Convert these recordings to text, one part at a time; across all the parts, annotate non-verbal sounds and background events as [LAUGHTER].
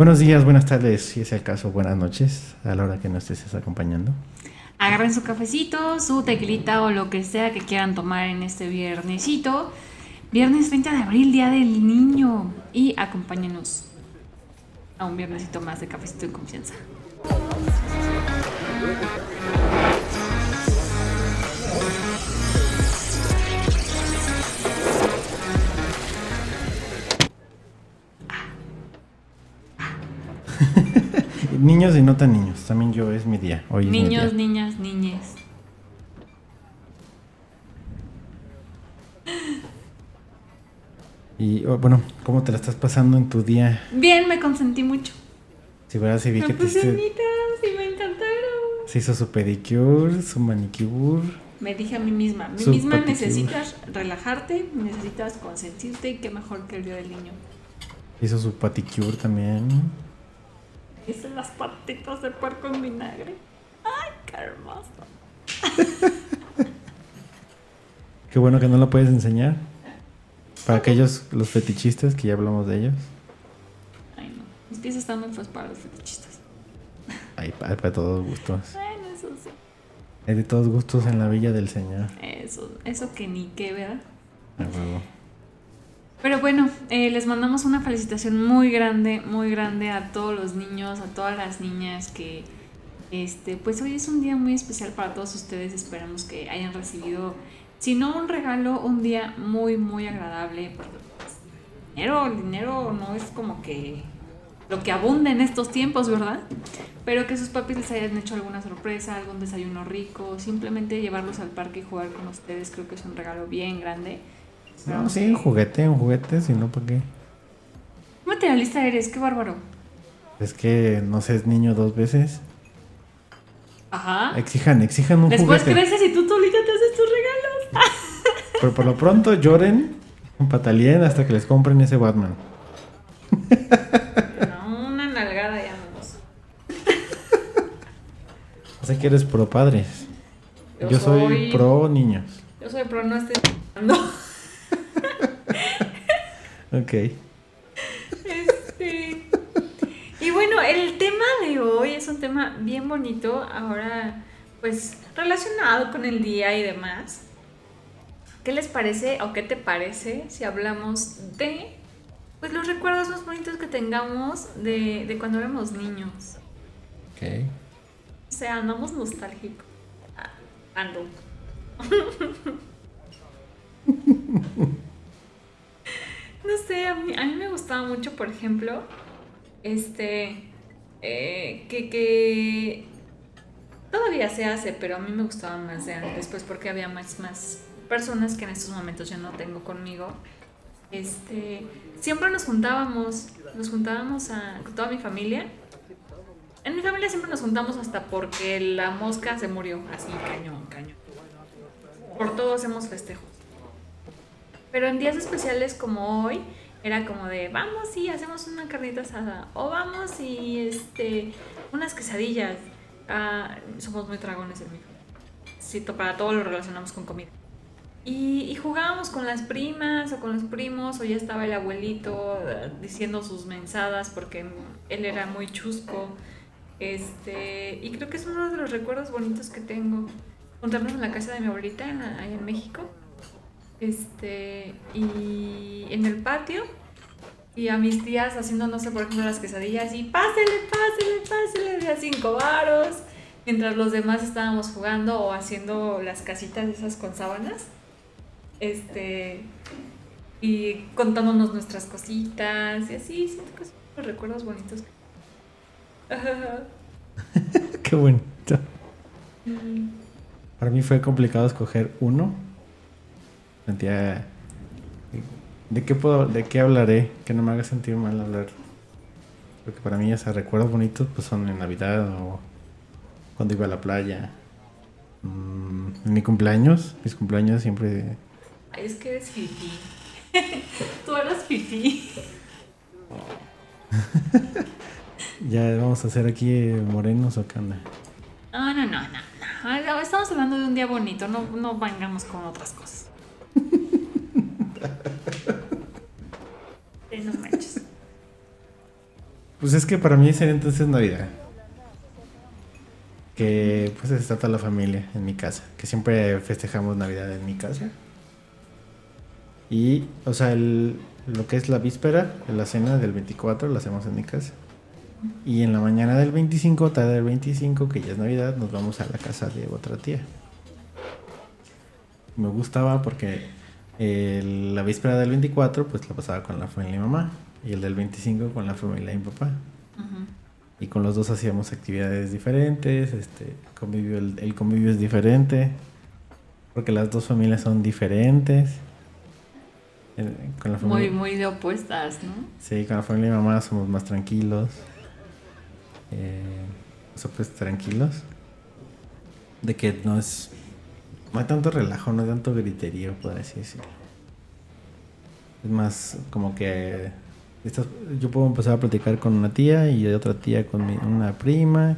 Buenos días, buenas tardes, si es el caso, buenas noches, a la hora que nos estés acompañando. Agarren su cafecito, su tequilita o lo que sea que quieran tomar en este viernesito. Viernes 30 de abril, Día del Niño. Y acompáñenos a un viernesito más de cafecito y confianza. [LAUGHS] niños y no tan niños, también yo es mi día. Hoy es mi Niños, día. niñas, niñes. Y oh, bueno, ¿cómo te la estás pasando en tu día? Bien, me consentí mucho. Si verás, si vi Me que te puse hiciste- bonitas y me encantaron. se hizo su pedicure, su manicure. Me dije a mí misma, a mí Su misma paticure. necesitas relajarte, necesitas consentirte y qué mejor que el día del niño. Hizo su paticure también. Hice las patitas de puerco en vinagre. ¡Ay, qué hermoso! [LAUGHS] Qué bueno que no lo puedes enseñar. Para aquellos, los fetichistas, que ya hablamos de ellos. Ay, no. Mis pies están muy feos para los fetichistas. Pa- para todos gustos. Bueno, eso sí. Hay de todos gustos en la villa del Señor. Eso, eso que ni qué, ¿verdad? A huevo. Pero bueno, eh, les mandamos una felicitación muy grande, muy grande a todos los niños, a todas las niñas que, este, pues hoy es un día muy especial para todos ustedes. Esperamos que hayan recibido, si no un regalo, un día muy, muy agradable. Pues, dinero, el dinero no es como que lo que abunda en estos tiempos, ¿verdad? Pero que sus papis les hayan hecho alguna sorpresa, algún desayuno rico, simplemente llevarlos al parque y jugar con ustedes, creo que es un regalo bien grande. No, sí, un juguete, un juguete, si no, ¿para qué? ¿Qué materialista eres? Qué bárbaro. Es que no seas niño dos veces. Ajá. Exijan, exijan un Después juguete. creces y tú solita te haces tus regalos. [LAUGHS] Pero por lo pronto lloren, patalien hasta que les compren ese Batman. No, una nalgada ya vamos. [LAUGHS] O sea que eres pro padres. Yo, soy... pro niños. Yo soy pro, no estoy. No. Ok. Este. Y bueno, el tema de hoy es un tema bien bonito. Ahora, pues, relacionado con el día y demás. ¿Qué les parece o qué te parece si hablamos de pues los recuerdos más bonitos que tengamos de, de cuando éramos niños? Ok. O sea, andamos nostálgicos. Ah, Ando. [LAUGHS] no sé, a mí, a mí me gustaba mucho, por ejemplo, este, eh, que, que todavía se hace, pero a mí me gustaba más de antes, pues porque había más, más personas que en estos momentos ya no tengo conmigo. Este, siempre nos juntábamos, nos juntábamos a, con toda mi familia en mi familia siempre nos juntamos hasta porque la mosca se murió. Así, cañón, cañón. Por todo hacemos festejos. Pero en días especiales como hoy, era como de, vamos y hacemos una carnita asada. O vamos y este, unas quesadillas. Ah, somos muy dragones en mi. Sí, para todo lo relacionamos con comida. Y, y jugábamos con las primas o con los primos, o ya estaba el abuelito eh, diciendo sus mensadas porque él era muy chusco. Este, y creo que es uno de los recuerdos bonitos que tengo. Juntarnos en la casa de mi abuelita, en en México. Este, y en el patio. Y a mis tías haciendo, no sé, por ejemplo, las quesadillas y pásele, pásele, pásele, de a cinco varos. Mientras los demás estábamos jugando o haciendo las casitas esas con sábanas. Este, y contándonos nuestras cositas y así, siento que son los recuerdos bonitos. [LAUGHS] Qué bonito. Para mí fue complicado escoger uno. Sentía. ¿De qué, puedo, ¿De qué hablaré? Que no me haga sentir mal hablar. Porque para mí, esos recuerdos bonitos pues son en Navidad o cuando iba a la playa. Mm, en mi cumpleaños, mis cumpleaños siempre. Ay, es que eres fifi. [LAUGHS] Tú eres fifi. [LAUGHS] Ya vamos a hacer aquí eh, morenos o qué onda. No, no, no, no, no. Estamos hablando de un día bonito, no, no vengamos con otras cosas. No manches. Pues es que para mí sería entonces Navidad. Que pues está toda la familia en mi casa. Que siempre festejamos Navidad en mi casa. Y, o sea, el, lo que es la víspera, la cena del 24, la hacemos en mi casa. Y en la mañana del 25, tarde del 25, que ya es Navidad, nos vamos a la casa de otra tía. Me gustaba porque la víspera del 24, pues la pasaba con la familia de mi mamá. Y el del 25 con la familia de mi papá. Y con los dos hacíamos actividades diferentes, este, convivio, el, el convivio es diferente, porque las dos familias son diferentes. Con la familia, Muy, muy de opuestas, ¿no? Sí, con la familia de mi mamá somos más tranquilos. Eh, o sea, pues tranquilos. De que no es... No hay tanto relajo, no hay tanto griterío, por así decirlo. Es más como que... yo puedo empezar a platicar con una tía y otra tía con mi- una prima.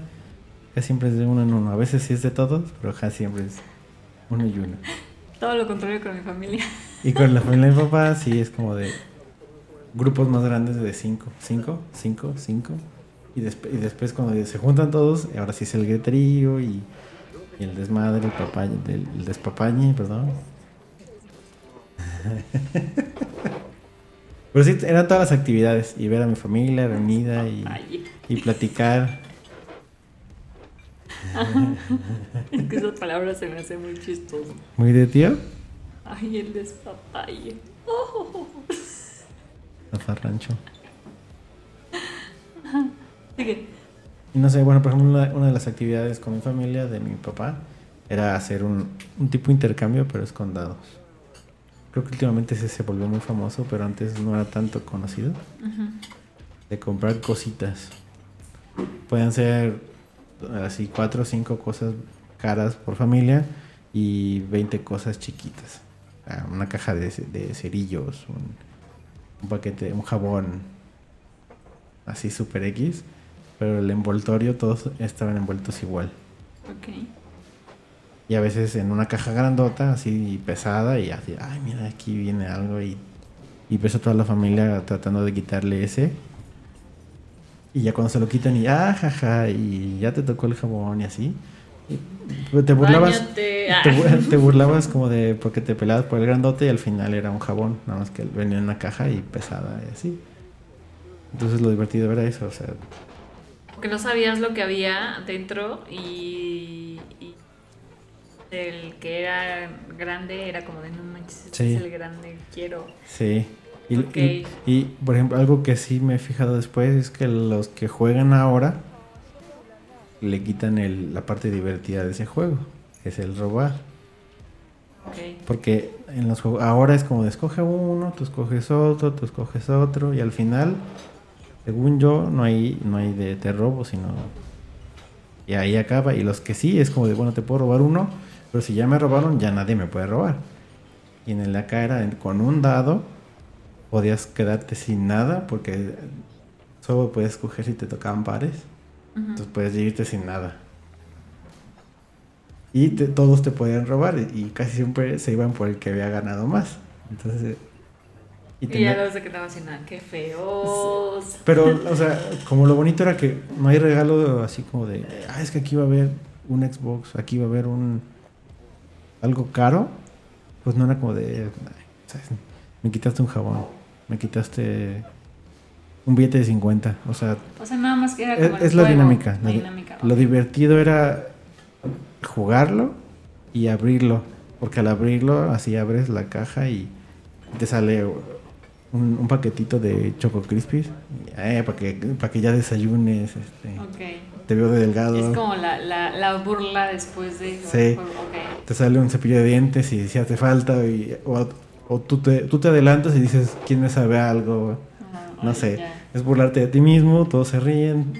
Casi siempre es de uno en uno. A veces sí es de todos, pero casi siempre es uno y uno. [LAUGHS] Todo lo contrario con mi familia. [LAUGHS] Y con la familia de mi papá [LAUGHS] sí es como de grupos más grandes de cinco, cinco, cinco, cinco. Y, desp- y después cuando se juntan todos, ahora sí es el griterío y, y el desmadre, el, papaye, del, el despapañe, perdón. [LAUGHS] Pero sí, eran todas las actividades. Y ver a mi familia reunida y, y platicar. [LAUGHS] es que esa palabra se me hace muy chistoso. Muy de tío. Ay, el despapalle. Oh. Zafarrancho. Sigue. Y no sé, bueno, por ejemplo, una, una de las actividades con mi familia, de mi papá, era hacer un, un tipo de intercambio, pero es con dados. Creo que últimamente ese se volvió muy famoso, pero antes no era tanto conocido. De comprar cositas. Pueden ser así cuatro o cinco cosas caras por familia y 20 cosas chiquitas. Una caja de, de cerillos, un, un paquete, un jabón, así super X, pero el envoltorio todos estaban envueltos igual. Ok. Y a veces en una caja grandota, así pesada, y así, ay, mira, aquí viene algo, y, y ves a toda la familia tratando de quitarle ese. Y ya cuando se lo quitan, y ah, jaja, y ya te tocó el jabón, y así. Y, te burlabas. Te, Ah. te burlabas como de porque te pelabas por el grandote y al final era un jabón, nada más que venía en una caja y pesada y así. Entonces lo divertido era eso, o sea, Porque no sabías lo que había dentro y, y el que era grande era como de no manches, este Sí. es el grande, quiero. sí. Y, y- y, por ejemplo, algo que sí me he fijado después es que los que juegan ahora le quitan el- la parte divertida de ese juego, es el robar. Ok. Porque en los juegos ahora es como de escoge uno, tú escoges otro, tú escoges otro y al final, según yo, no hay no hay de te robo, sino y ahí acaba y los que sí es como de bueno, te puedo robar uno, pero si ya me robaron ya nadie me puede robar. Y en el acá era con un dado podías quedarte sin nada porque solo puedes escoger si te tocaban pares. Entonces puedes irte sin nada. Y te- todos te podían robar y casi siempre se iban por el que había ganado más. Entonces... Y ya luego se quedaba sin nada, qué feos. Pero, [LAUGHS] o sea, como lo bonito era que no hay regalo así como de, ah, es que aquí va a haber un Xbox, aquí va a haber un... algo caro. Pues no era como de, ¿sabes? me quitaste un jabón, me quitaste un billete de 50. O sea, O sea, nada más que era es, como es la dinámica. La Lo, dinámica. lo ok. divertido era jugarlo y abrirlo. Porque al abrirlo, así abres la caja y te sale un, un paquetito de Choco Crispies. Eh, para, que, para que ya desayunes. Este. Te veo de delgado. Es como la, la, la burla después de... Sí. Te sale un cepillo de dientes y si hace falta. Y, o o tú, te, tú te adelantas y dices, ¿quién me sabe algo? No sé. Es burlarte de ti mismo, todos se ríen.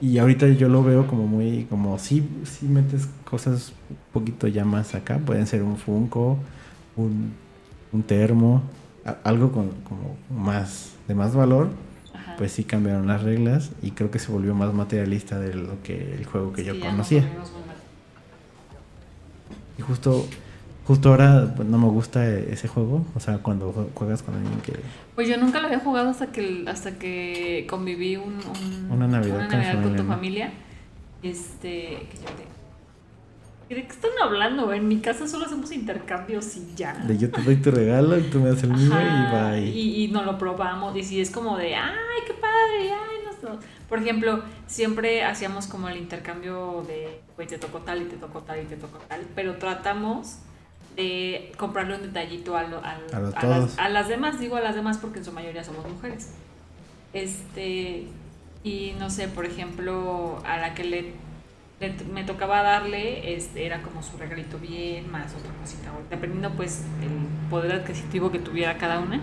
Y ahorita yo lo veo como muy, como si, si metes cosas un poquito ya más acá. Pueden ser un Funko, un, un termo, algo con como más, de más valor. Ajá. Pues sí cambiaron las reglas y creo que se volvió más materialista de lo que el juego que Sí, yo conocía. Y justo Justo ahora pues, no me gusta ese juego, o sea, cuando jue- juegas con alguien que... Pues yo nunca lo había jugado hasta que hasta que conviví un, un- Una Navidad una con Navidad con, familia, tu ¿no? familia. Este, que yo te- ¿De qué están hablando? En mi casa solo hacemos intercambios y ya. De yo te doy tu regalo y tú me das el mío Ajá, y bye. y, y no lo probamos. Y si es como de, ay, qué padre, ay, no sé". Por ejemplo, siempre hacíamos como el intercambio de, pues te tocó tal y te tocó tal y te tocó tal, pero tratamos de comprarle un detallito a, lo- A a las, a las demás, digo a las demás porque en su mayoría somos mujeres. Este, y no sé, por ejemplo, a la que le- me tocaba darle, este, era como su regalito bien, más otra cosita, dependiendo pues el poder adquisitivo que tuviera cada una.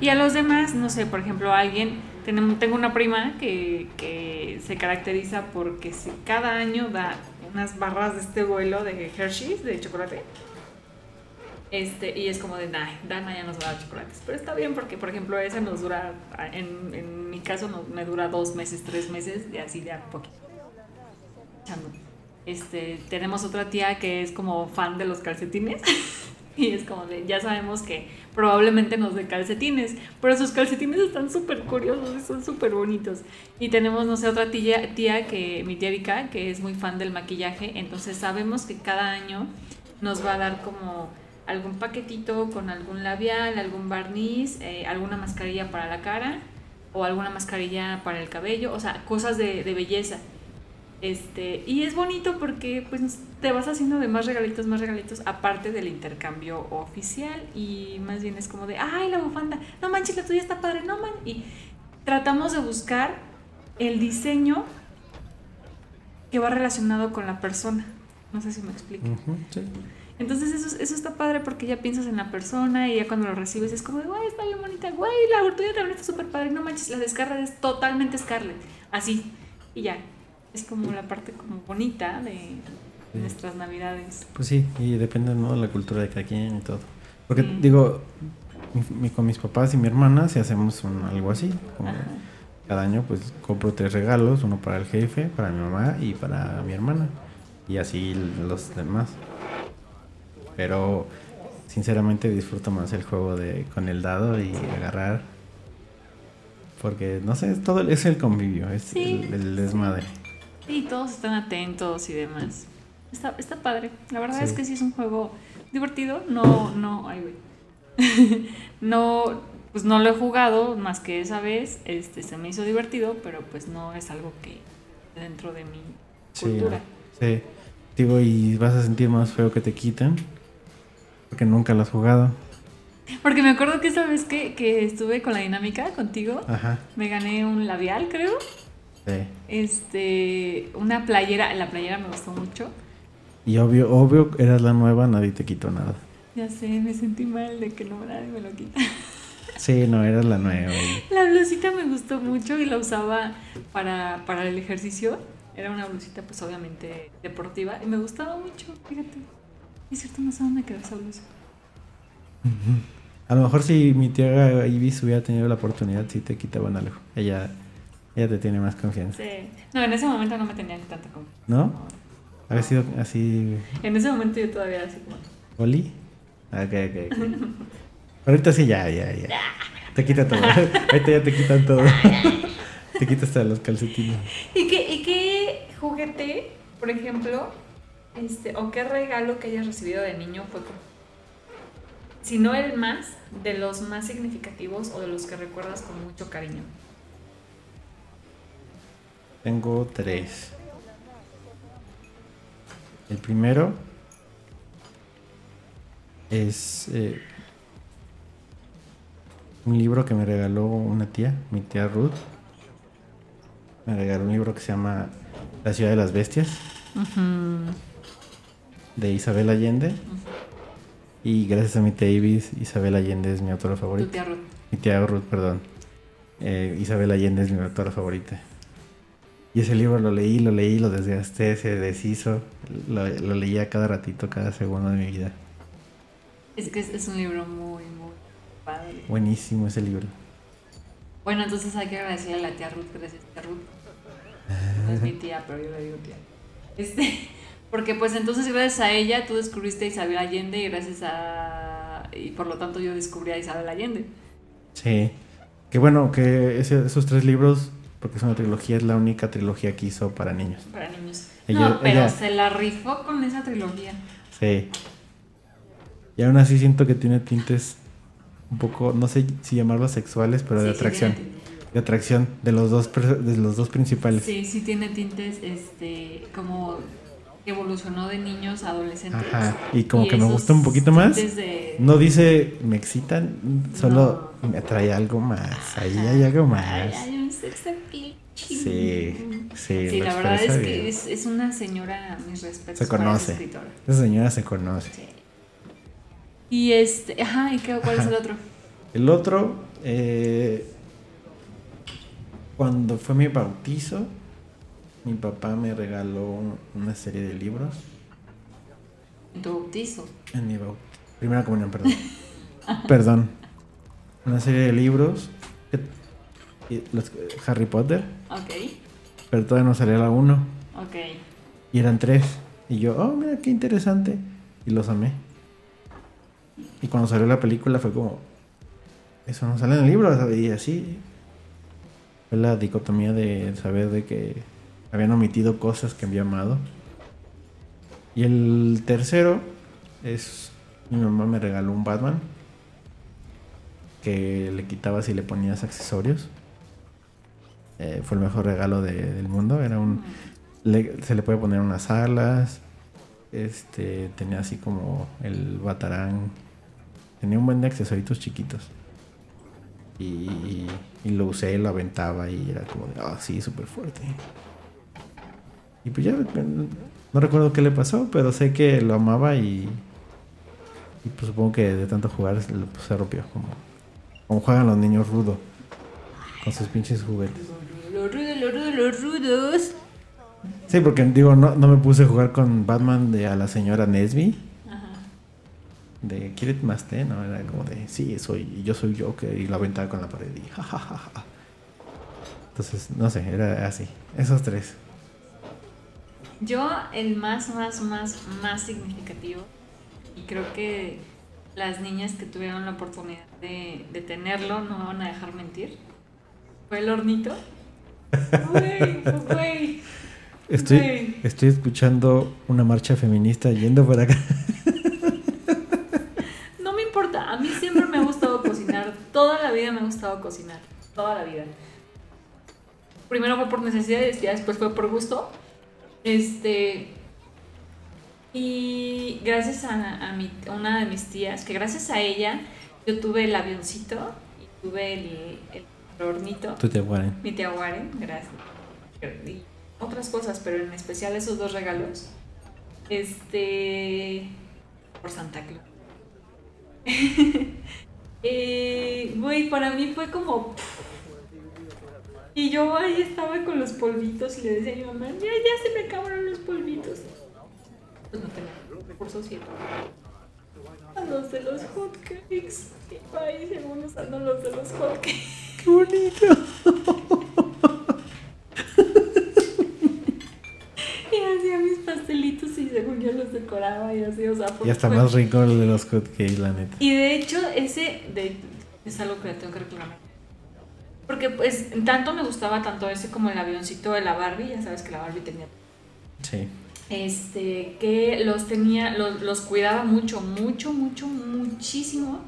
Y a los demás, no sé, por ejemplo, alguien, tengo una prima que, que se caracteriza porque si cada año da unas barras de este vuelo de Hershey's, de chocolate, este, y es como de, nah, Dana ya nos va a dar chocolates. Pero está bien porque, por ejemplo, ese nos dura, en, en mi caso no- me dura dos meses, tres meses, de así de a poquito. Echando. Este, tenemos otra tía que es como fan de los calcetines. [LAUGHS] Y es como de, ya sabemos que probablemente nos dé calcetines, pero sus calcetines están súper curiosos son súper bonitos. Y tenemos, no sé, otra tía, tía que, mi tía Erika, que es muy fan del maquillaje, entonces sabemos que cada año nos va a dar como algún paquetito con algún labial, algún barniz, eh, alguna mascarilla para la cara o alguna mascarilla para el cabello, o sea, cosas de, de belleza. Este, y es bonito porque pues te vas haciendo de más regalitos, más regalitos, aparte del intercambio oficial. Y más bien es como de, ay, la bufanda, no manches, la tuya está padre, no man. Y tratamos de buscar el diseño que va relacionado con la persona. No sé si me explico. Ujú, sí. Entonces eso, eso está padre porque ya piensas en la persona y ya cuando lo recibes es como güey, está bien bonita, güey, la tuya también está súper padre, no manches, la de Scarlett es totalmente Scarlett, así, y ya. Es como la parte como bonita de Sí. nuestras navidades. Pues sí, y depende ¿no? de la cultura de cada quien y todo. Porque digo, mi- con mis papás y mi hermana si hacemos un, algo así. Como cada año pues compro tres regalos, uno para el jefe, para mi mamá y para mi hermana. Y así los demás. Pero sinceramente disfruto más el juego de con el dado y agarrar. Porque no sé, es todo es el convivio, es Sí. el, el desmadre. Y todos están atentos y demás. Está, está padre. La verdad Sí. es que sí es un juego divertido. No, no, ay, güey. [LAUGHS] no, pues no lo he jugado más que esa vez. Este, se me hizo divertido, pero pues no es algo que dentro de mi Sí, cultura. sí. Digo, y vas a sentir más feo que te quiten. Porque nunca lo has jugado. Porque me acuerdo que esa vez que, que estuve con la dinámica contigo, Ajá. me gané un labial, creo. Sí. Este, una playera, la playera me gustó mucho. Y obvio, obvio, eras la nueva, nadie te quitó nada. Ya sé, me sentí mal de que no nadie me lo quita. [LAUGHS] Sí, no, eras la nueva. La blusita me gustó mucho y la usaba para, para el ejercicio. Era una blusita, pues obviamente deportiva y me gustaba mucho, fíjate. Es cierto, no sé dónde quedó esa blusa. A lo mejor si mi tía Ibis hubiera tenido la oportunidad, sí te quitaban algo. Ella, ella te tiene más confianza. Sí. No, en ese momento no me tenían tanta confianza. ¿No? Había sido así. En ese momento yo todavía así como... ¿Oli? Ok, ok, ok. Ahorita sí, ya, ya, ya. Te quita todo. [LAUGHS] Ahorita ya te quitan todo. Te quitas hasta los calcetines. ¿Y qué, ¿Y qué juguete, por ejemplo, este, o qué regalo que hayas recibido de niño fue como, si no el más, de los más significativos o de los que recuerdas con mucho cariño? Tengo tres. El primero es eh, un libro que me regaló una tía, mi tía Ruth. Me regaló un libro que se llama La ciudad de las bestias, de Isabel Allende. Y gracias a mi tía Ibis, Isabel Allende es mi autora Tu favorita. tía Ruth. Mi tía Ruth, perdón. Eh, Isabel Allende es mi autora favorita. Y ese libro lo leí, lo leí, lo desgasté, se deshizo. Lo, lo leía cada ratito, cada segundo de mi vida. Es que es, es un libro muy, muy padre. Buenísimo ese libro. Bueno, entonces hay que agradecerle a la tía Ruth, gracias tía Ruth. No es mi tía, pero yo le digo tía. Este, Porque pues entonces gracias a ella tú descubriste a Isabel Allende y gracias a... y por lo tanto yo descubrí a Isabel Allende. Sí. Que bueno, que ese- esos tres libros, porque es una trilogía, es la única trilogía que hizo para niños. Para niños. Ella- no, pero ella- se la rifó con esa trilogía. Sí. Y aún así siento que tiene tintes un poco, no sé si llamarlos sexuales, pero de Sí, atracción. de atracción de los dos de los dos principales. Sí, sí tiene tintes, este, como evolucionó de niños a adolescentes. Ajá. Y como que me gusta un poquito más. de- No dice me excitan, solo me atrae algo más. Ahí hay algo Ay, más. Hay un sex appeal chido. Sí, sí, Sí, la verdad es que es, es una señora, mis respetos. Se conoce. escritora. Esa señora se conoce. Sí. Y este, ajá, ¿y qué, cuál es el otro? El otro, eh, cuando fue mi bautizo, mi papá me regaló un- una serie de libros. En tu bautizo. En mi bautizo. Primera comunión, perdón. [LAUGHS] perdón. Una serie de libros. Que- y los- Harry Potter. Ok, Pero todavía no salía la 1. ok. Y eran tres. Y yo, oh, mira qué interesante. Y los amé. Y cuando salió la película fue como, eso no sale en el libro. Y así. Fue la dicotomía de saber de que habían omitido cosas que había amado. Y el tercero es, mi mamá me regaló un Batman. Que le quitabas y le ponías accesorios. Eh, fue el mejor regalo de- del mundo. Era un, se le puede poner unas alas. Este tenía así como el batarán. Tenía un buen de accesoritos chiquitos. Y, y- lo usé, lo aventaba y era como de, ah, sí, súper fuerte. Y pues ya no recuerdo qué le pasó, pero sé que lo amaba y. Y pues supongo que de tanto jugar pues, se rompió. Como, como juegan los niños rudo. Con sus pinches juguetes. Los rudos, los rudos, los rudos. Sí, porque digo, no, no me puse a jugar con Batman de a la señora Nesby. Ajá. De ¿Quieres más té? No, era como de sí, soy, yo soy Joker y lo aventaba con la pared y ja, ja, ja, ja. Entonces, no sé, era así. Esos tres. Yo, el más, más, más, más significativo, y creo que las niñas que tuvieron la oportunidad de, de tenerlo no me van a dejar mentir, el hornito. [LAUGHS] Güey, güey. Estoy, Güey. estoy escuchando una marcha feminista yendo por acá. No me importa, a mí siempre me ha gustado cocinar, toda la vida me ha gustado cocinar, toda la vida. Primero fue por necesidades, ya después fue por gusto. Este. Y gracias a, a mi- a una de mis tías, que gracias a ella yo tuve el avioncito y tuve el, el hornito. Warren. Mi tía Warren, gracias. Y otras cosas, pero en especial esos dos regalos. Este. Por Santa Claus. [LAUGHS] Eh, Güey, para mí fue como. Y yo ahí estaba con los polvitos y le decía a mi mamá: Ya, ya se me acabaron los polvitos. Pues no tenía recursos y a los de los hotcakes. Y yo ahí según usando los de los hotcakes. ¡Qué bonito! Y hacía mis pastelitos y según yo los decoraba y así, o sea, está fue- más rico el de los hotcakes, la neta. Y de hecho, ese de- es algo que le tengo que reclamar. Porque pues tanto me gustaba tanto ese como el avioncito de la Barbie, ya sabes que la Barbie tenía Sí. Este que los tenía los, los cuidaba mucho mucho mucho muchísimo.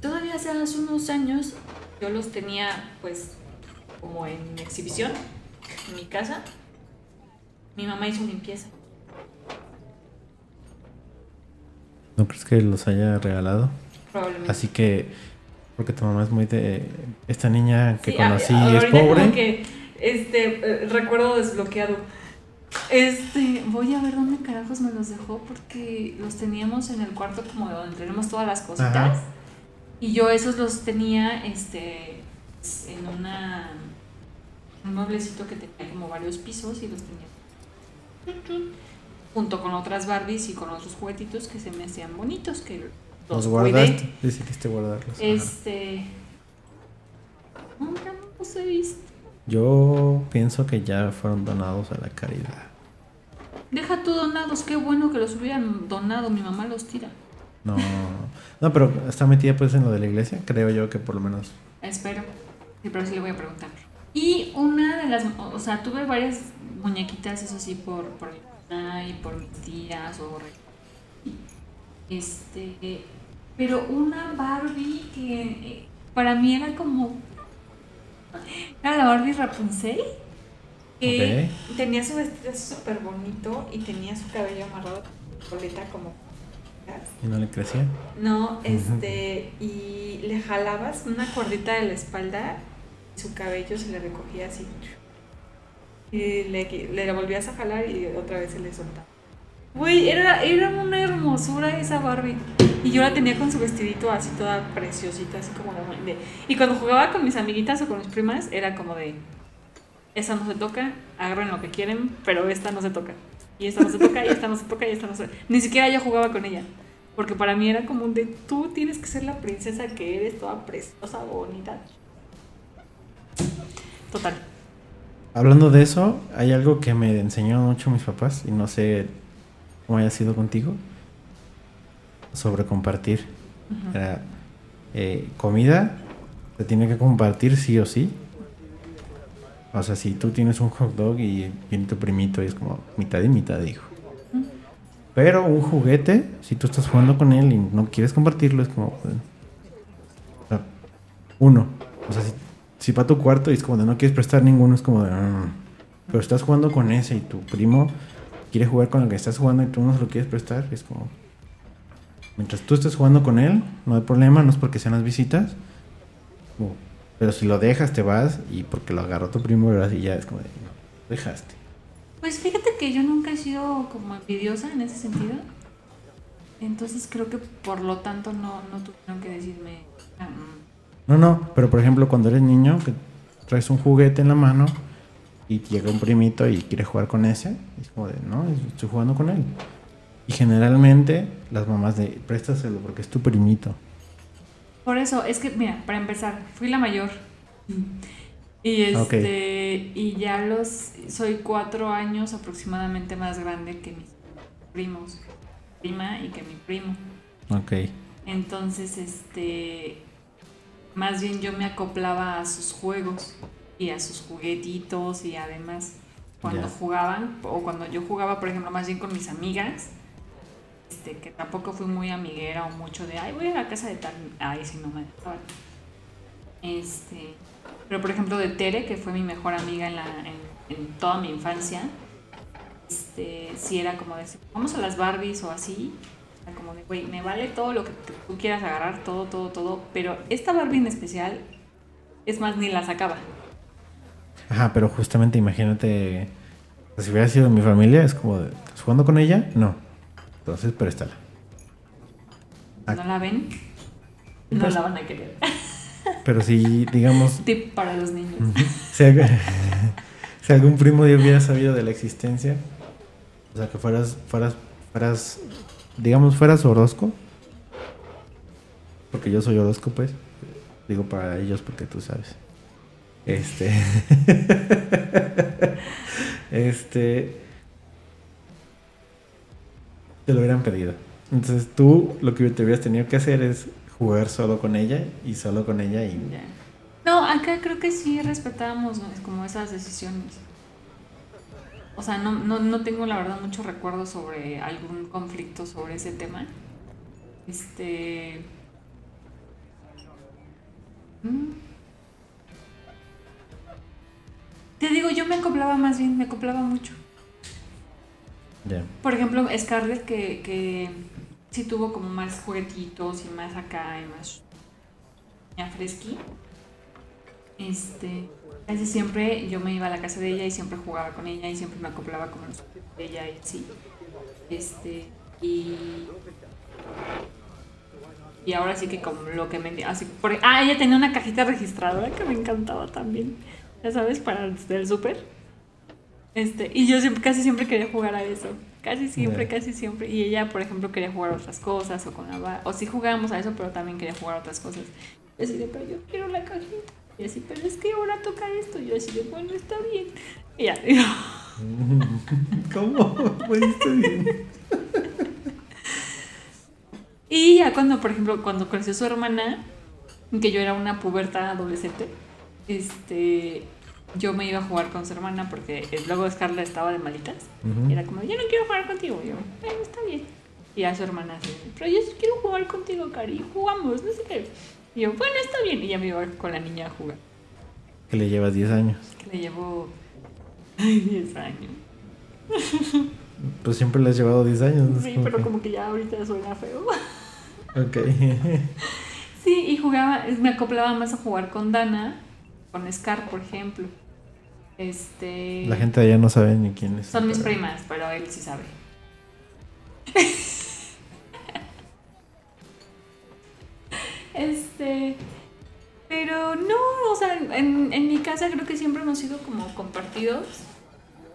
Todavía hace unos años yo los tenía pues como en exhibición en mi casa. Mi mamá hizo limpieza. ¿No crees que los haya regalado? probablemente. Así que, porque tu mamá es muy de... Esta niña que Sí, conocí a- es pobre. que este eh, recuerdo desbloqueado este voy a ver dónde carajos me los dejó porque los teníamos en el cuarto como de donde tenemos todas las cositas Ajá. Y yo esos los tenía este en una un mueblecito que tenía como varios pisos y los tenía junto con otras Barbies y con otros juguetitos que se me hacían bonitos que Los los guardaste. cuidé. Decidiste guardarlos. Ajá. Este nunca los he visto. Yo pienso que ya fueron donados a la caridad. Deja tú donados, qué bueno que los hubieran donado, mi mamá los tira. No, no, pero está metida pues en lo de la iglesia, creo yo que por lo menos. Espero. Sí, pero sí le voy a preguntar. Y una de las, o sea, tuve varias muñequitas, eso sí, por, por y por mis tías o este, pero una Barbie que eh, para mí era como era la Barbie Rapunzel que tenía su vestido súper bonito y tenía su cabello amarrado coleta como ¿Y no le crecía? No, este, y le jalabas una cuerdita de la espalda y su cabello se le recogía así. Y le, le volvías a jalar y otra vez se le soltaba. Güey, era, era una hermosura esa Barbie. Y yo la tenía con su vestidito así toda preciosita, así como de... Y cuando jugaba con mis amiguitas o con mis primas, era como de... Esa no se toca, agarren lo que quieren, pero esta no se toca. Y esta no se toca, y esta no se toca, y esta no se... Ni siquiera yo jugaba con ella. Porque para mí era como un de, tú tienes que ser la princesa que eres, toda preciosa, bonita. Total. Hablando de eso, hay algo que me enseñó mucho mis papás, y no sé cómo haya sido contigo, sobre compartir. Era, eh, comida se tiene que compartir sí o sí. O sea, si tú tienes un hot dog y viene tu primito y es como mitad y mitad, hijo. Pero un juguete, si tú estás jugando con él y no quieres compartirlo, es como. Pues, uno. O sea, si, si para tu cuarto y es como de no quieres prestar ninguno, es como de. Ah". pero estás jugando con ese y tu primo quiere jugar con el que estás jugando y tú no se lo quieres prestar, es como. Mientras tú estés jugando con él, no hay problema, no es porque sean las visitas. Pero si lo dejas, te vas y porque lo agarró tu primo, y ya es como de. No, dejaste. Pues fíjate que yo nunca he sido como envidiosa en ese sentido. Entonces creo que por lo tanto no, no tuvieron que decirme. Ah, mm". No, no, pero por ejemplo cuando eres niño, que traes un juguete en la mano y llega un primito y quiere jugar con ese, es como de, no, estoy jugando con él. Y generalmente las mamás de, préstaselo porque es tu primito. Por eso, es que, mira, para empezar, fui la mayor. Y este, y ya los, soy cuatro años aproximadamente más grande que mis primos, prima y que mi primo. Ok. Entonces, este, más bien yo me acoplaba a sus juegos y a sus juguetitos y además cuando jugaban o cuando yo jugaba, por ejemplo, más bien con mis amigas, este, que tampoco fui muy amiguera o mucho de, ay, voy a la casa de tal, ay, si no me. Este, pero por ejemplo de Tere, que fue mi mejor amiga en, la, en, toda mi infancia, este, si era como decir, vamos a las Barbies o así, como de, güey, me vale todo lo que tú quieras agarrar, todo, todo, todo, pero esta Barbie en especial, es más, ni la sacaba. Ajá, pero justamente imagínate, si hubiera sido mi familia, es como, de, ¿estás jugando con ella? No. Entonces, préstala. ¿No la ven? No pues la van a querer. [LAUGHS] Pero si, digamos... Tip para los niños. [LAUGHS] si, algún primo de hubiera sabido de la existencia, o sea, que fueras, fueras, fueras, digamos, fueras Orozco, porque yo soy Orozco, pues, digo para ellos porque tú sabes. Este... [LAUGHS] este... Te lo hubieran pedido. Entonces tú lo que te hubieras tenido que hacer es jugar solo con ella y solo con ella y... No, acá creo que sí respetábamos como esas decisiones. O sea, no, no, no tengo la verdad mucho recuerdo sobre algún conflicto sobre ese tema. Este... Mm. Te digo, yo me acoplaba más bien, me acoplaba mucho. Por ejemplo, Scarlett que, que sí tuvo como más juguetitos y más acá y más fresqui. Este, casi siempre yo me iba a la casa de ella y siempre jugaba con ella y siempre me acoplaba con los ella y así. Este, y y ahora sí que como lo que me así por, ah ella tenía una cajita registradora que me encantaba también ya sabes para el súper este y yo siempre, casi siempre quería jugar a eso Casi siempre, casi siempre. Y ella, por ejemplo, quería jugar otras cosas o con la O sí jugábamos a eso, pero también quería jugar otras cosas. Y así de, pero yo quiero la cajita. Y así, pero es que ahora toca esto. Y yo así de, bueno, está bien. Y ya. [LAUGHS] [LAUGHS] ¿Cómo? ¿Pudiste bien? Y ya cuando, por ejemplo, cuando creció su hermana, que yo era una puberta adolescente, este, yo me iba a jugar con su hermana porque luego Scarlett estaba de malitas. Y era como, yo no quiero jugar contigo. Y yo, bueno, está bien. Y a su hermana así, pero yo sí quiero jugar contigo, Cari, jugamos, no sé qué. Y yo, bueno, está bien. Y ya me iba con la niña a jugar. Que le llevas 10 años. Que le llevo ay, 10 años. [LAUGHS] Pues siempre le has llevado 10 años. ¿no? Sí, como pero que- como que ya ahorita suena feo. [LAUGHS] Ok. [LAUGHS] Sí, y jugaba, me acoplaba más a jugar con Dana, con Scar, por ejemplo. Este. La gente allá no sabe ni quién es. Son mis pero- primas, pero él sí sabe. [LAUGHS] este. Pero no, o sea, en, en mi casa creo que siempre hemos sido como compartidos.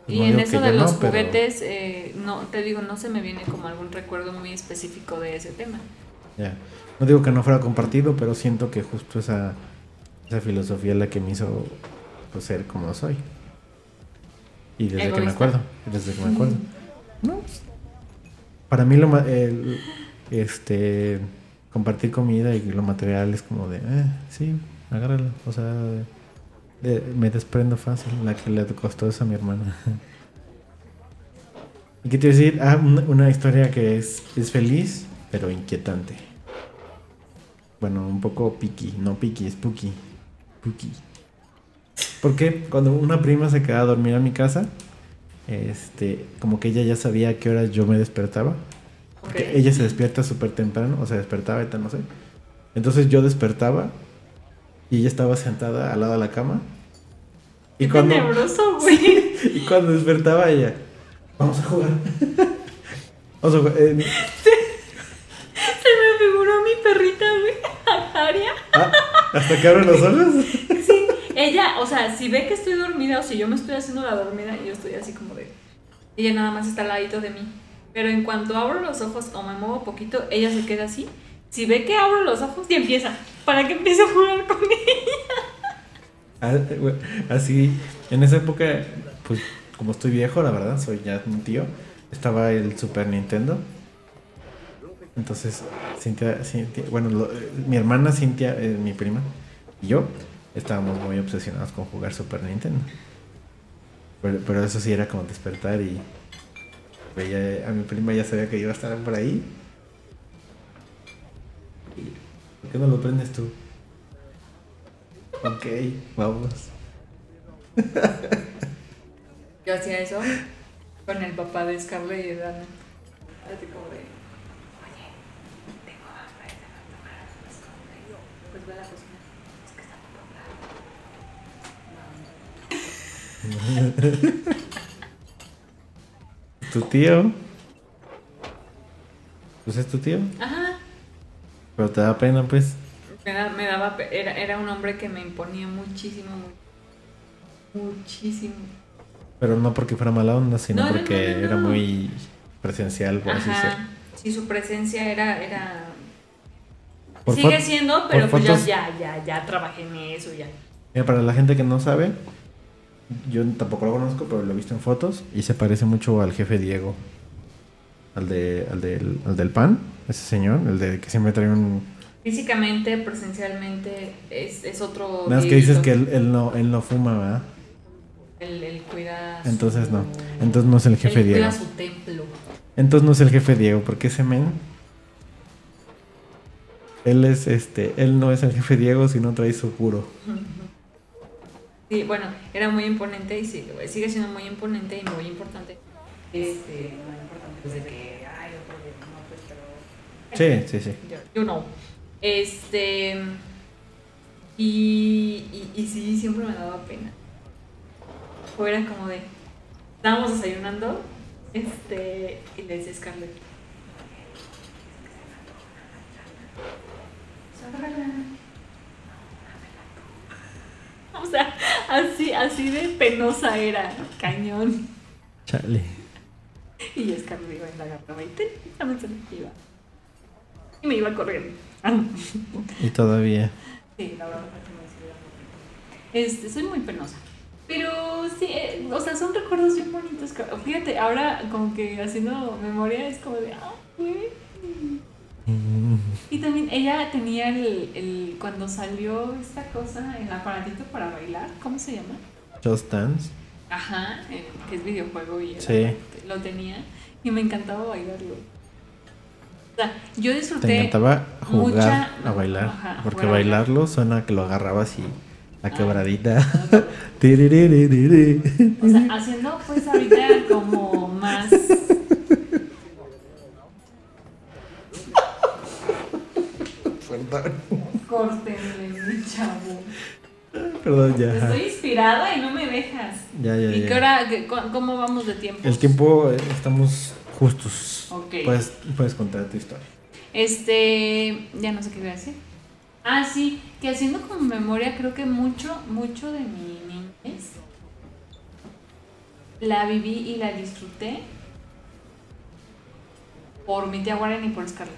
Y No en eso de no, los pero- juguetes, eh, no, te digo, no se me viene como algún recuerdo muy específico de ese tema. Ya. No digo que no fuera compartido, pero siento que justo esa, esa filosofía es la que me hizo pues, ser como soy. Y desde que me acuerdo. Desde que me acuerdo. No, pues, para mí lo ma- el- este compartir comida y lo material es como de, eh, sí, agárralo. O sea, de- me desprendo fácil. La que le costó eso a mi hermana. ¿Y [LAUGHS] qué te a decir? Ah, una, una historia que es, es feliz, pero inquietante. Bueno, un poco piqui, no piqui, spooky. Spooky. Porque cuando una prima se quedaba a dormir a mi casa, este, como que ella ya sabía a qué horas yo me despertaba. Porque ella se despierta súper temprano, o se despertaba, no sé. Entonces yo despertaba y ella estaba sentada al lado de la cama. Y Qué cuando, tenebroso, [LAUGHS] güey. y cuando despertaba ella, vamos a jugar. [LAUGHS] vamos a jugar. Eh, Se me figuró mi perrita, güey. [LAUGHS] Aria. ah, hasta que abren los ojos. Ella, o sea, si ve que estoy dormida o si yo me estoy haciendo la dormida, yo estoy así como de. Ella nada más está al ladito de mí. Pero en cuanto abro los ojos o me muevo poquito, ella se queda así. Si ve que abro los ojos, y empieza. Para que empiece a jugar con ella. Ah, Así, en esa época, pues como estoy viejo, la verdad, soy ya un tío, estaba el Super Nintendo. Entonces, Cintia, Cintia- bueno, mi hermana Cintia, eh, mi prima, y yo estábamos muy obsesionados con jugar Super Nintendo. Pero, pero eso sí era como despertar y veía a mi prima ya sabía que iba a estar por ahí. ¿Por qué no lo prendes tú? Ok, vamos. [LAUGHS] Yo hacía eso con el papá de Scarlett y de Dana. Así como de. Oye, tengo hambre, tomar algo de escondido". Pues ve a la cocina. Es que está muy poblado. ¿Tu tío? Pues es tu tío. Ajá. Pero te da pena, pues. Me, da- me daba. Era, era un hombre que me imponía muchísimo. mu- Muchísimo. Pero no porque fuera mala onda, sino No, no, porque no, no, era muy presencial, por así decirlo. Ajá. Sí, su presencia era. era... Por Sigue siendo, pero pues ya, fotos- ya, ya, ya trabajé en eso, ya. Mira, para la gente que no sabe, yo tampoco lo conozco, pero lo he visto en fotos y se parece mucho al jefe Diego. Al, de, al, del, al del pan, ese señor, el de que siempre trae un... Físicamente, presencialmente, es, es otro. Nada más que dices que él, él no, él no fuma, ¿verdad? Él, él cuida. Entonces su- no. Entonces no es el jefe él Diego. Cuida su templo. Entonces no es el jefe Diego, porque ese men. Él es este. Él no es el jefe Diego, sino trae su puro. [LAUGHS] Sí, bueno, era muy imponente y sí, sigue siendo muy imponente y muy importante. Este, muy importante, pues de que, ay, otro de- no, pues, pero. Sí, sí, sí. Yo, yo no. Este. Y, y, y sí, siempre me daba pena. O era como de. Estábamos desayunando. Este. Y le decía Scarlett. [LAUGHS] O sea, así, así de penosa era, cañón. Chale. Y Scarlett iba en la agarraba y se me iba. Y me iba corriendo. Ah, Y todavía. Sí, la verdad es que me. Este, soy muy penosa. Pero sí, eh, o sea, son recuerdos bien bonitos. Fíjate, ahora como que haciendo memoria es como de, ah, güey. También ella tenía el, el, cuando salió esta cosa, el aparatito para bailar, ¿cómo se llama? Just Dance. Ajá, el que es videojuego y Sí. lo tenía y me encantaba bailarlo. O sea, yo Te disfruté encantaba jugar mucha- a bailar. ajá, porque bailarlo suena que lo agarrabas y la Ah. quebradita. [LAUGHS] Tiriririri. O sea, haciendo pues ahorita como más... Perdón. Córtenle, mi chavo. Perdón, ya. Estoy inspirada y no me dejas. Ya, ya, ¿Y ya. qué hora, qué- cómo vamos de tiempo? El tiempo, eh, estamos justos. Ok. Puedes, puedes contar tu historia. Este, ya no sé qué iba a decir. Ah, sí, que haciendo como memoria, creo que mucho, mucho de mi niñez la viví y la disfruté por mi tía Warren y por Scarlett.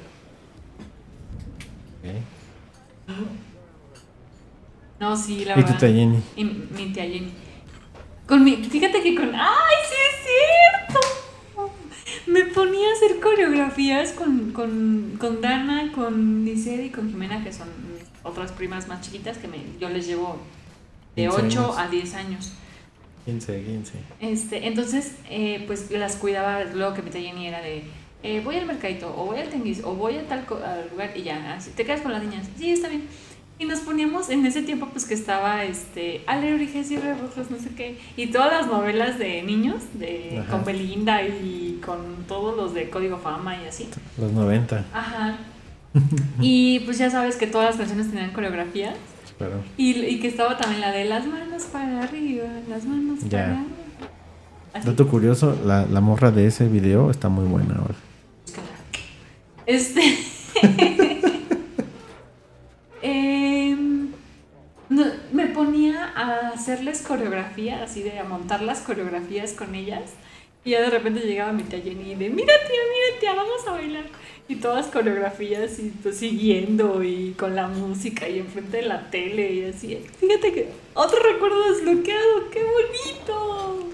No, sí, la Y tu verdad. tía Jenny. Y mi tía Jenny. Con mi, fíjate que con. ¡Ay, sí es cierto! Me ponía a hacer coreografías con, con, con Dana, con Nicere y con Jimena, que son mis otras primas más chiquitas que me, yo les llevo de 15 8 años. a 10 años. 15, 15. Este, entonces, eh, pues las cuidaba, luego que mi tía Jenny era de, eh, voy al mercadito, o voy al tenguis, o voy a tal al lugar, y ya, así, te quedas con las niñas, sí, está bien. Y nos poníamos en ese tiempo, pues que estaba, este, Alebrijes y Rebujos, no sé qué, y todas las novelas de niños, de, Ajá. con Belinda y con todos los de Código Fama y así. Los 90. Ajá. [LAUGHS] Y pues ya sabes que todas las canciones tenían coreografía. Pero Y, y que estaba también la de las manos para arriba, las manos Ya. para arriba. Así. Dato curioso, la, la morra de ese video está muy buena ahora. Este. [LAUGHS] Em, no, me ponía a hacerles coreografía, así de a montar las coreografías con ellas. Y ya de repente llegaba mi tía Jenny y de, mira tía, mira tía, vamos a bailar. Y todas coreografías y pues siguiendo y con la música y enfrente de la tele y así. Fíjate que otro recuerdo desbloqueado, qué bonito.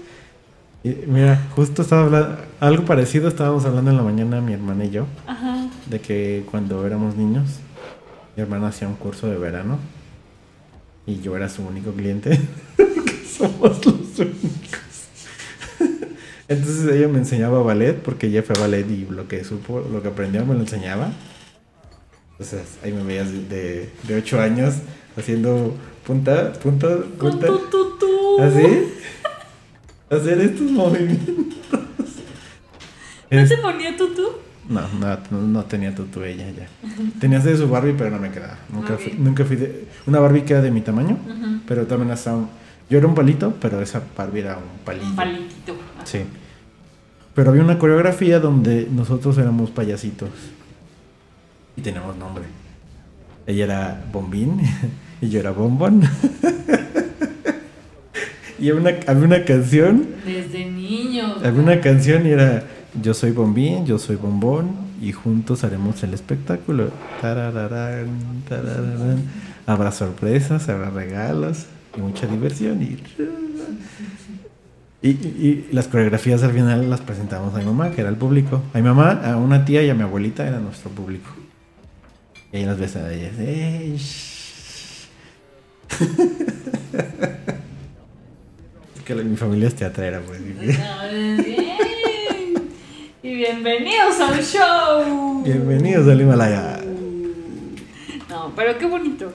Y mira, justo estaba hablando, algo parecido estábamos hablando en la mañana mi hermana y yo, Ajá. De que cuando éramos niños, mi hermana hacía un curso de verano y yo era su único cliente, [LAUGHS] que somos los únicos. Entonces ella me enseñaba ballet porque ella fue a ballet y lo que supo, lo que aprendió me lo enseñaba. Entonces ahí me veías de, de 8 años haciendo punta, punta, punta. ¿Así? Hacer estos movimientos. ¿No se ponía tutú? No, no, no, tenía tutú ella ya. Tenía de su Barbie, pero no me quedaba. Nunca, fui, nunca fui de. Una Barbie que era de mi tamaño, pero también hasta un. Yo era un palito, pero esa Barbie era un palillo. Un palitito. Ajá. Sí. Pero había una coreografía donde nosotros éramos payasitos. Y teníamos nombre. Ella era Bombín [LAUGHS] y yo era Bombón. [LAUGHS] y había una, había una canción Desde niño. había una canción y era Yo soy Bombín, yo soy Bombón y juntos haremos el espectáculo. Tarararán, tarararán. Habrá sorpresas, habrá regalos y mucha diversión. Y, y, las coreografías al final las presentamos a mi mamá, que era el público. A mi mamá, a una tía y a mi abuelita era nuestro público. Y ahí las ves a ellas. "Ey, shh". [LAUGHS] Es que la- mi familia es teatrera, pues. Bienvenidos al show. Bienvenidos al Himalaya. No, pero qué bonito.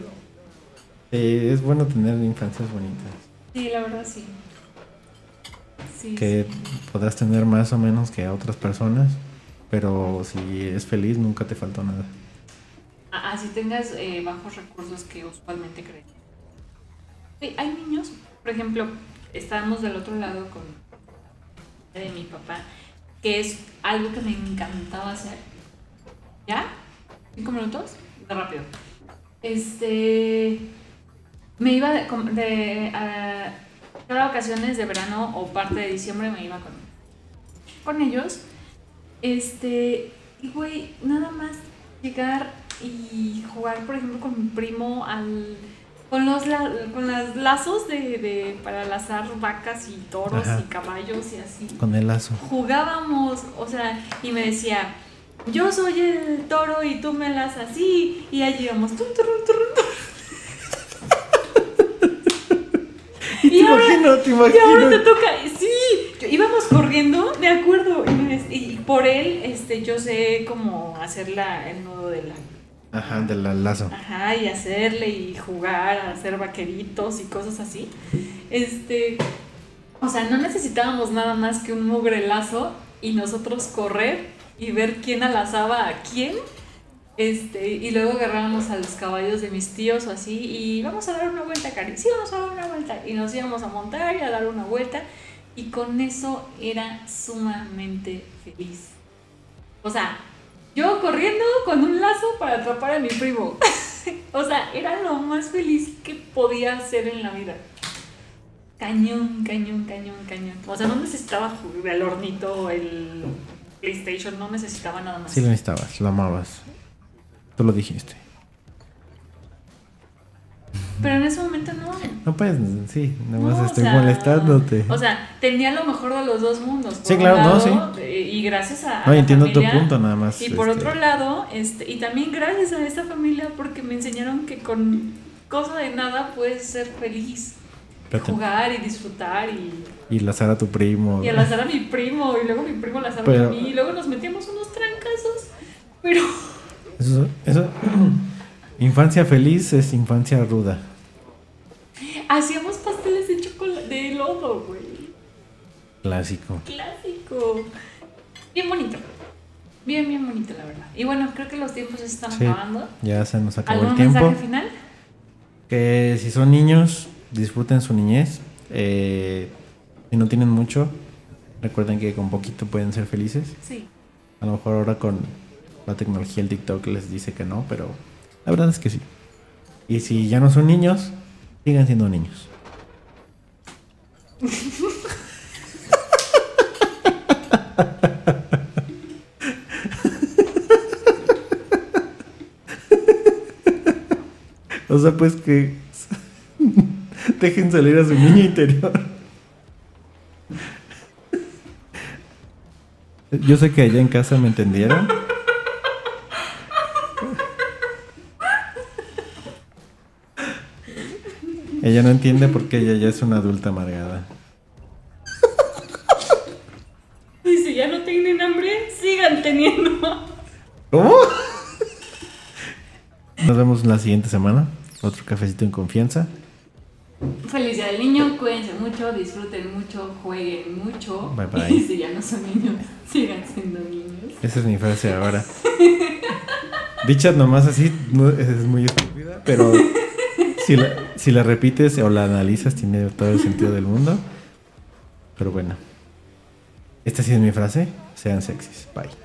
Eh, es bueno tener infancias bonitas. Sí, la verdad sí. Sí. Que podrás tener más o menos que a otras personas, pero si es feliz nunca te faltó nada. Así tengas eh, bajos recursos que usualmente crees. Sí, hay niños, por ejemplo, estábamos del otro lado con de mi papá, que es algo que me encantaba hacer. ¿Ya? ¿Cinco minutos? De rápido. Este. Me iba de, de a- cada ocasiones de verano o parte de diciembre me iba con, con ellos. Este. Y güey, nada más llegar y jugar, por ejemplo, con mi primo al con los la- con las lazos de, de para lazar vacas y toros Ajá. y caballos y así. Con el lazo. Jugábamos, o sea, y me decía, yo soy el toro y tú me las así, y allí íbamos. turun, turun, turun. Y [LAUGHS] te Y ahora- imagino, te Y ahora te imagino. toca, sí, yo- íbamos corriendo, de acuerdo, y, y por él, este, yo sé cómo hacer la, el nudo de la Ajá, del lazo. Ajá, y hacerle y jugar, hacer vaqueritos y cosas así. Este, o sea, no necesitábamos nada más que un mugre lazo y nosotros correr y ver quién alazaba a quién. Este, y luego agarrábamos a los caballos de mis tíos o así y vamos a dar una vuelta, Cari. Sí, vamos a dar una vuelta. Y nos íbamos a montar y a dar una vuelta. Y con eso era sumamente feliz. O sea, yo corriendo con un lazo para atrapar a mi primo. [LAUGHS] o sea, era lo más feliz que podía hacer en la vida. Cañón, cañón, cañón, cañón. O sea, no necesitaba jugar el hornito, el PlayStation, no necesitaba nada más. Sí lo necesitabas, lo amabas. Tú lo dijiste. Pero en ese momento no. No puedes, sí, nada más No, o estoy sea, molestándote. O sea, tenía lo mejor de los dos mundos. Por Sí, claro, no, lado, eh, Y gracias a. a no, la entiendo tu punto nada más. Y por este, otro lado, este, y también gracias a esta familia porque me enseñaron que con cosa de nada puedes ser feliz. Jugar y disfrutar y, Y lazar a tu primo. y alazar a mi primo y luego mi primo lazar Pero- a mí y luego nos metíamos unos trancazos. Pero Eso, eso, [CLEARS THROAT] infancia feliz es infancia ruda. hacíamos pasteles de chocolate, de lodo, güey. Clásico. Clásico. Bien bonito. Bien, bien bonito, la verdad. Y bueno, creo que los tiempos se están Sí. acabando. Ya se nos acabó ¿Algún el tiempo. mensaje final? Que si son niños, disfruten su niñez. Eh, si no tienen mucho, recuerden que con poquito pueden ser felices. Sí. A lo mejor ahora con la tecnología, el TikTok les dice que no, pero la verdad es que sí. Y si ya no son niños, sigan siendo niños. [LAUGHS] O sea, pues que [LAUGHS] dejen salir a su niño interior. Yo sé que allá en casa me entendieron. Ella no entiende porque ella ya es una adulta amargada. [LAUGHS] Y si ya no tienen hambre, sigan teniendo. ¿Cómo? [LAUGHS] Nos vemos la siguiente semana. Otro cafecito en confianza. Feliz día del niño, cuídense mucho, disfruten mucho, jueguen mucho. Bye, bye. [LAUGHS] Y si ya no son niños, sigan siendo niños. Esa es mi frase ahora. Dicha nomás así no, es muy estúpida, pero si la, si la repites o la analizas tiene todo el sentido del mundo. Pero bueno. Esta sí es mi frase. Sean sexys. Bye.